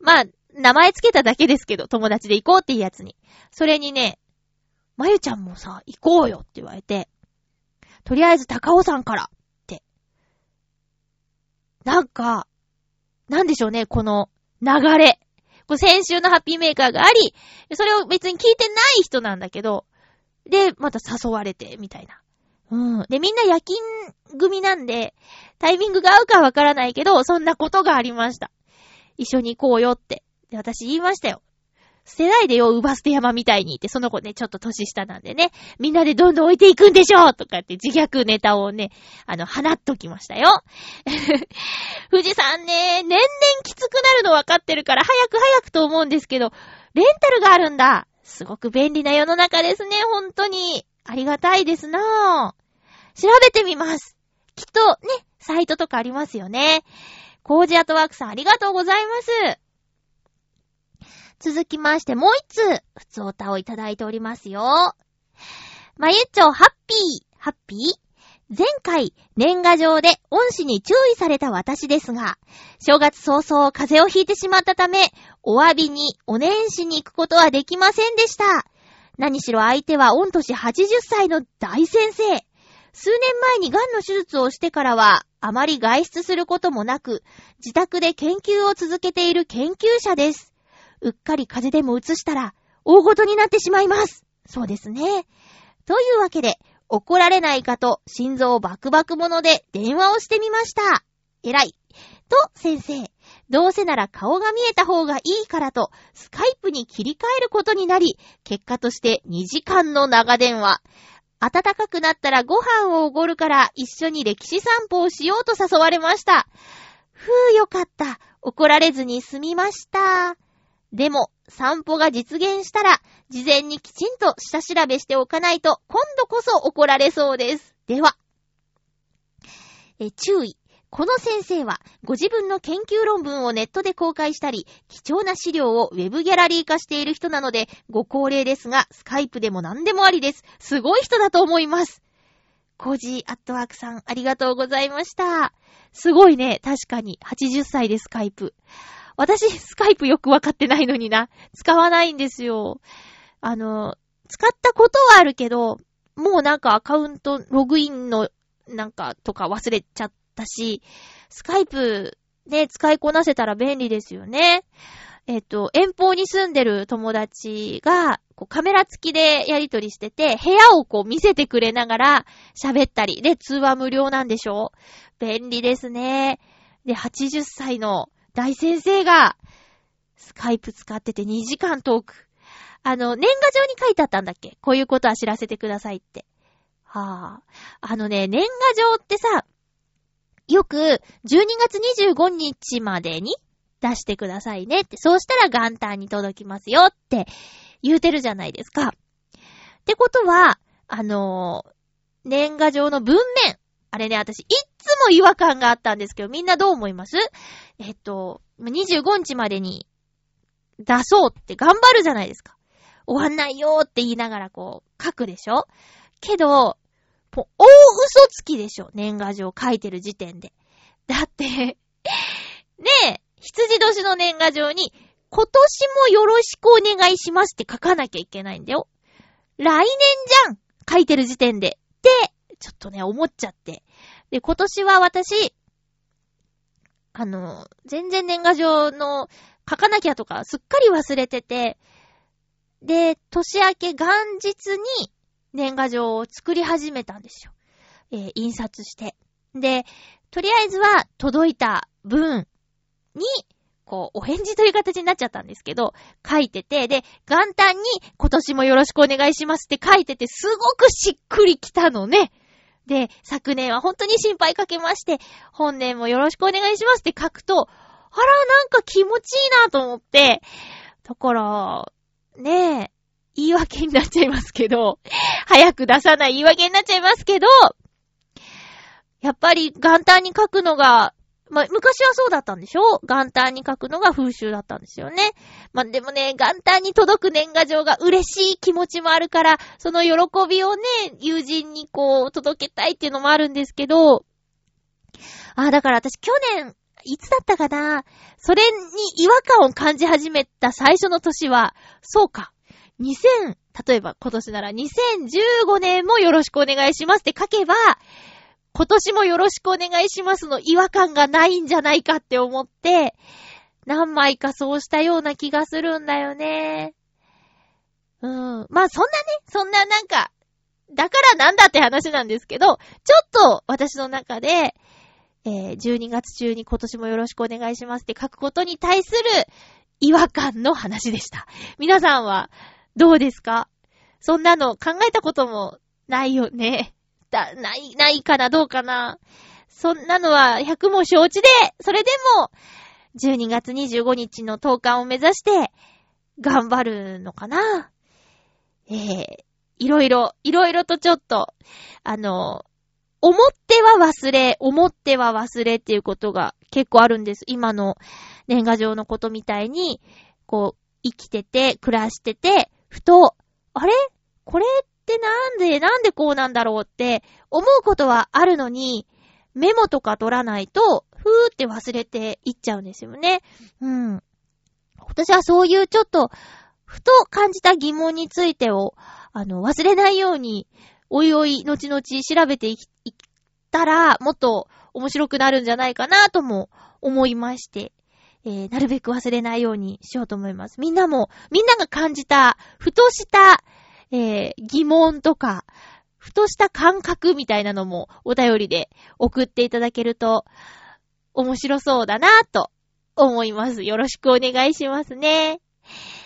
まあ、名前つけただけですけど、友達で行こうっていうやつに。それにね、まゆちゃんもさ、行こうよって言われて、とりあえず高尾山からって。なんか、なんでしょうね、この流れ。こ先週のハッピーメーカーがあり、それを別に聞いてない人なんだけど、で、また誘われて、みたいな。うん。で、みんな夜勤組なんで、タイミングが合うかわからないけど、そんなことがありました。一緒に行こうよって。で、私言いましたよ。捨てないでよ、ウバ捨て山みたいにって、その子ね、ちょっと年下なんでね、みんなでどんどん置いていくんでしょうとかって自虐ネタをね、あの、放っときましたよ。富士山ね、年々きつくなるの分かってるから、早く早くと思うんですけど、レンタルがあるんだ。すごく便利な世の中ですね、本当に。ありがたいですなぁ。調べてみます。きっとね、サイトとかありますよね。コージアトワークさんありがとうございます。続きまして、もう一通、普通おたをいただいておりますよ。まゆっちょ、ハッピー、ハッピー前回、年賀状で恩師に注意された私ですが、正月早々風邪をひいてしまったため、お詫びにお年始に行くことはできませんでした。何しろ相手は御年80歳の大先生。数年前に癌の手術をしてからは、あまり外出することもなく、自宅で研究を続けている研究者です。うっかり風邪でも移したら、大ごとになってしまいます。そうですね。というわけで、怒られないかと心臓バクバクもので電話をしてみました。偉い。と、先生。どうせなら顔が見えた方がいいからと、スカイプに切り替えることになり、結果として2時間の長電話。暖かくなったらご飯をおごるから一緒に歴史散歩をしようと誘われました。ふうよかった。怒られずに済みました。でも、散歩が実現したら、事前にきちんと下調べしておかないと、今度こそ怒られそうです。では。え、注意。この先生は、ご自分の研究論文をネットで公開したり、貴重な資料をウェブギャラリー化している人なので、ご高齢ですが、スカイプでも何でもありです。すごい人だと思います。コージーアットワークさん、ありがとうございました。すごいね、確かに。80歳でスカイプ。私、スカイプよくわかってないのにな。使わないんですよ。あの、使ったことはあるけど、もうなんかアカウント、ログインのなんかとか忘れちゃったし、スカイプね、使いこなせたら便利ですよね。えっと、遠方に住んでる友達が、こうカメラ付きでやりとりしてて、部屋をこう見せてくれながら喋ったり、で、通話無料なんでしょ？便利ですね。で、80歳の大先生が、スカイプ使ってて2時間トーク。あの、年賀状に書いてあったんだっけ？こういうことは知らせてくださいって。はぁ、あ。あのね、年賀状ってさ、よく12月25日までに出してくださいねって。そうしたら元旦に届きますよって言うてるじゃないですか。ってことは、あのー、年賀状の文面。あれね、私、いっつも違和感があったんですけど、みんなどう思います？えっと、25日までに出そうって頑張るじゃないですか。終わんないよーって言いながらこう、書くでしょ？けど、大嘘つきでしょ？年賀状書いてる時点で。だって ねえ、羊年の年賀状に、今年もよろしくお願いしますって書かなきゃいけないんだよ。来年じゃん書いてる時点で。って、ちょっとね、思っちゃって。で、今年は私、あの、全然年賀状の書かなきゃとかすっかり忘れてて、で、年明け元日に年賀状を作り始めたんですよ。えー、印刷して。で、とりあえずは届いた文に、こう、お返事という形になっちゃったんですけど、書いてて、で、元旦に今年もよろしくお願いしますって書いてて、すごくしっくりきたのね。で、昨年は本当に心配かけまして、本年もよろしくお願いしますって書くと、あら、なんか気持ちいいなと思って、だから、ねえ、言い訳になっちゃいますけど、早く出さない言い訳になっちゃいますけど、やっぱり元旦に書くのがまあ、昔はそうだったんでしょ？元旦に書くのが風習だったんですよね。まあ、でもね、元旦に届く年賀状が嬉しい気持ちもあるから、その喜びをね、友人にこう、届けたいっていうのもあるんですけど、あ、だから私去年、いつだったかな？それに違和感を感じ始めた最初の年は、そうか。2000、例えば今年なら2015年もよろしくお願いしますって書けば、今年もよろしくお願いしますの違和感がないんじゃないかって思って、何枚かそうしたような気がするんだよね。うん。まあそんなね、そんななんか、だからなんだって話なんですけど、ちょっと私の中で、えー、12月中に今年もよろしくお願いしますって書くことに対する違和感の話でした。皆さんはどうですか？そんなの考えたこともないよね。だ、ない、ないかな、どうかな。そんなのは100も承知で、それでも、12月25日の投函を目指して、頑張るのかな。えー、いろいろ、いろいろとちょっと、あの、思っては忘れ、思っては忘れっていうことが結構あるんです。今の年賀状のことみたいに、こう、生きてて、暮らしてて、ふと、あれ？これ？てなんで、なんでこうなんだろうって思うことはあるのに、メモとか取らないと、ふーって忘れていっちゃうんですよね。うん。私はそういうちょっと、ふと感じた疑問についてを、あの、忘れないように、おいおい、後々調べていったら、もっと面白くなるんじゃないかなとも思いまして。えー、なるべく忘れないようにしようと思います。みんなも、みんなが感じた、ふとした、えー、疑問とか、ふとした感覚みたいなのもお便りで送っていただけると面白そうだなぁと思います。よろしくお願いしますね。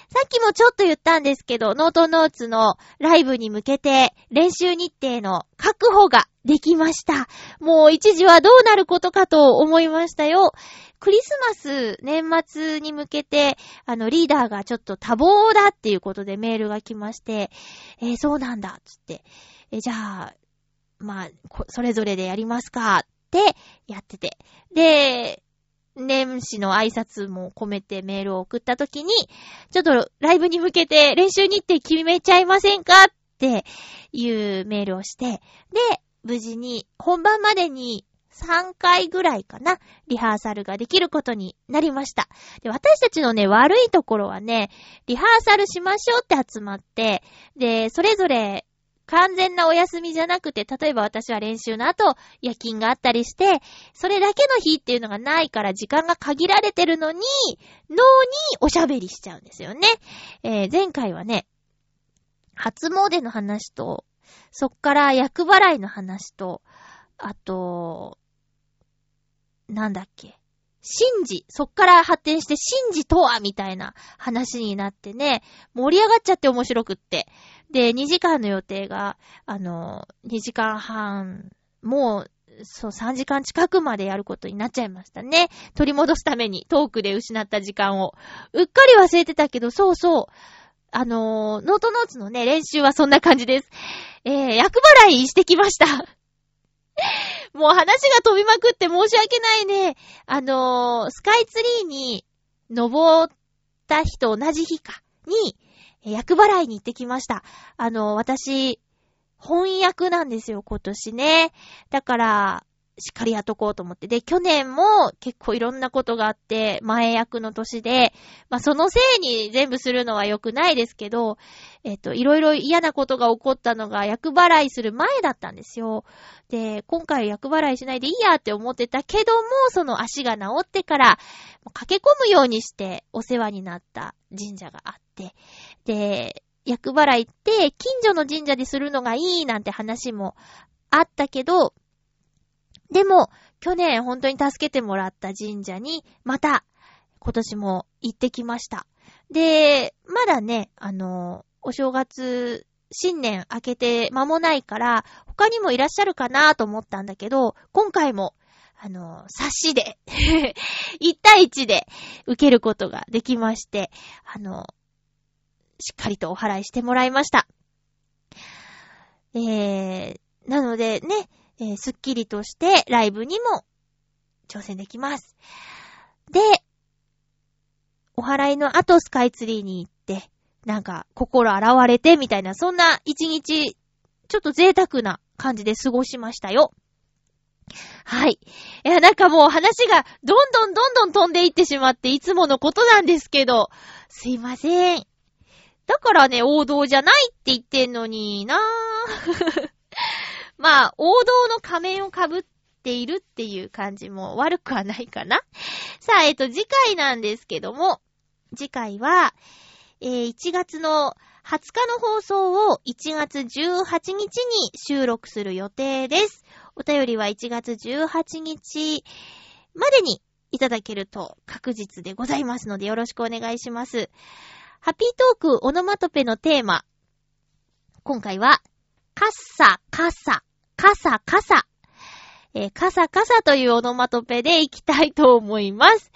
さっきもちょっと言ったんですけど、ノートノーツのライブに向けて練習日程の確保ができました。もう一時はどうなることかと思いましたよ。クリスマス年末に向けて、あの、リーダーがちょっと多忙だっていうことでメールが来まして、えー、そうなんだ、つって。えー、じゃあ、まあ、それぞれでやりますか、ってやってて。で、年始の挨拶も込めてメールを送った時に、ちょっとライブに向けて練習日程決めちゃいませんかっていうメールをして、で、無事に本番までに3回ぐらいかな、リハーサルができることになりました。で、私たちのね、悪いところはね、リハーサルしましょうって集まって、で、それぞれ完全なお休みじゃなくて、例えば私は練習の後、夜勤があったりして、それだけの日っていうのがないから時間が限られてるのに、脳におしゃべりしちゃうんですよね。えー、前回はね、初詣の話と、そっから役払いの話と、あと、なんだっけ。神事。そっから発展して神事とはみたいな話になってね、盛り上がっちゃって面白くって。で、2時間の予定が、あの、2時間半、もう、そう、3時間近くまでやることになっちゃいましたね。取り戻すために、トークで失った時間を。うっかり忘れてたけど、そうそう。あのノートノーツのね、練習はそんな感じです。えー、役払いしてきました。もう話が飛びまくって申し訳ないね。あのー、スカイツリーに登った日と同じ日か、に、役払いに行ってきました。あのー、私、翻訳なんですよ、今年ね。だから、しっかりやっとこうと思って。で、去年も結構いろんなことがあって、前役の年で、まあそのせいに全部するのは良くないですけど、えっと、いろいろ嫌なことが起こったのが役払いする前だったんですよ。で、今回役払いしないでいいやって思ってたけども、その足が治ってから、駆け込むようにしてお世話になった神社があって、で、役払いって近所の神社でするのがいいなんて話もあったけど、でも、去年本当に助けてもらった神社に、また、今年も行ってきました。で、まだね、あの、お正月、新年明けて間もないから、他にもいらっしゃるかなと思ったんだけど、今回も、あの、冊子で 1対1で受けることができまして、あの、しっかりとお払いしてもらいました。えー、なのでね、えー、すっきりとしてライブにも挑戦できます。で、お祓いの後スカイツリーに行って、なんか心洗われてみたいな、そんな一日、ちょっと贅沢な感じで過ごしましたよ。はい。いや、なんかもう話がどんどんどんどん飛んでいってしまっていつものことなんですけど、すいません。だからね、王道じゃないって言ってんのになぁ。まあ、王道の仮面を被っているっていう感じも悪くはないかな。さあ、えっと、次回なんですけども、次回は、えー1月の20日の放送を1月18日に収録する予定です。お便りは1月18日までにいただけると確実でございますのでよろしくお願いします。ハッピートークオノマトペのテーマ。今回は、カッサ、カサ、カサ、カサ。えーカサカサというオノマトペでいきたいと思います。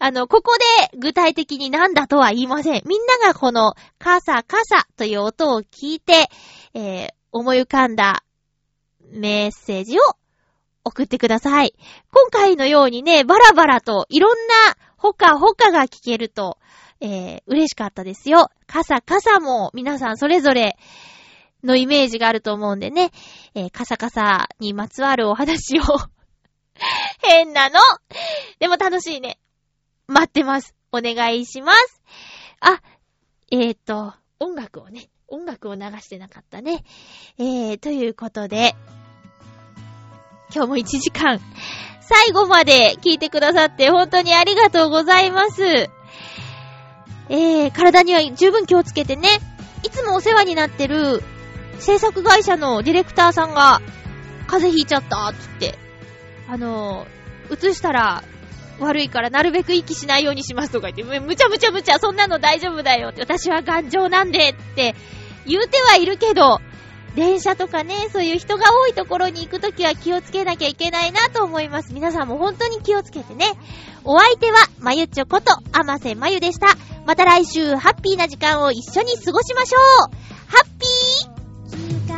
あの、ここで具体的に何だとは言いません。みんながこのカサカサという音を聞いて、えー思い浮かんだメッセージを送ってください。今回のようにね、バラバラといろんなほかほかが聞けると、えー嬉しかったですよ。カサカサも皆さんそれぞれのイメージがあると思うんでね、えーカサカサにまつわるお話を 変なのでも楽しいね。待ってます。お願いします。あ、えーと、音楽をね、音楽を流してなかったね。えー、ということで、今日も1時間、最後まで聞いてくださって本当にありがとうございます。えー、体には十分気をつけてね。いつもお世話になってる制作会社のディレクターさんが風邪ひいちゃったって言って、あのー、映したら悪いからなるべく息しないようにしますとか言って、むむちゃむちゃむちゃそんなの大丈夫だよって、私は頑丈なんでって言うてはいるけど、電車とかね、そういう人が多いところに行くときは気をつけなきゃいけないなと思います。皆さんも本当に気をつけてね。お相手は、まゆちょこと、あませまゆでした。また来週、ハッピーな時間を一緒に過ごしましょうハッピー jika